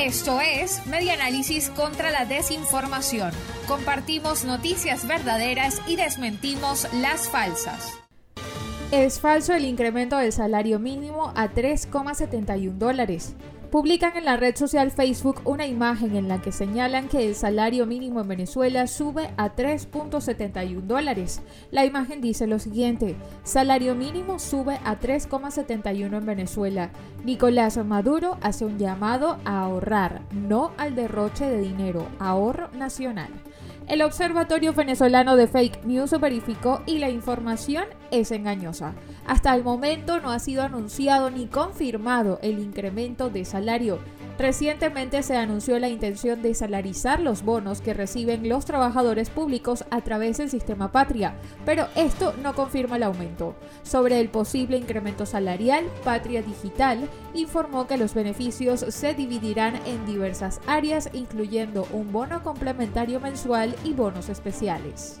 Esto es Medianálisis contra la desinformación. Compartimos noticias verdaderas y desmentimos las falsas. Es falso el incremento del salario mínimo a 3,71 dólares. Publican en la red social Facebook una imagen en la que señalan que el salario mínimo en Venezuela sube a 3.71 dólares. La imagen dice lo siguiente, salario mínimo sube a 3.71 en Venezuela. Nicolás Maduro hace un llamado a ahorrar, no al derroche de dinero, ahorro nacional. El Observatorio Venezolano de Fake News verificó y la información es engañosa. Hasta el momento no ha sido anunciado ni confirmado el incremento de Recientemente se anunció la intención de salarizar los bonos que reciben los trabajadores públicos a través del sistema Patria, pero esto no confirma el aumento. Sobre el posible incremento salarial, Patria Digital informó que los beneficios se dividirán en diversas áreas, incluyendo un bono complementario mensual y bonos especiales.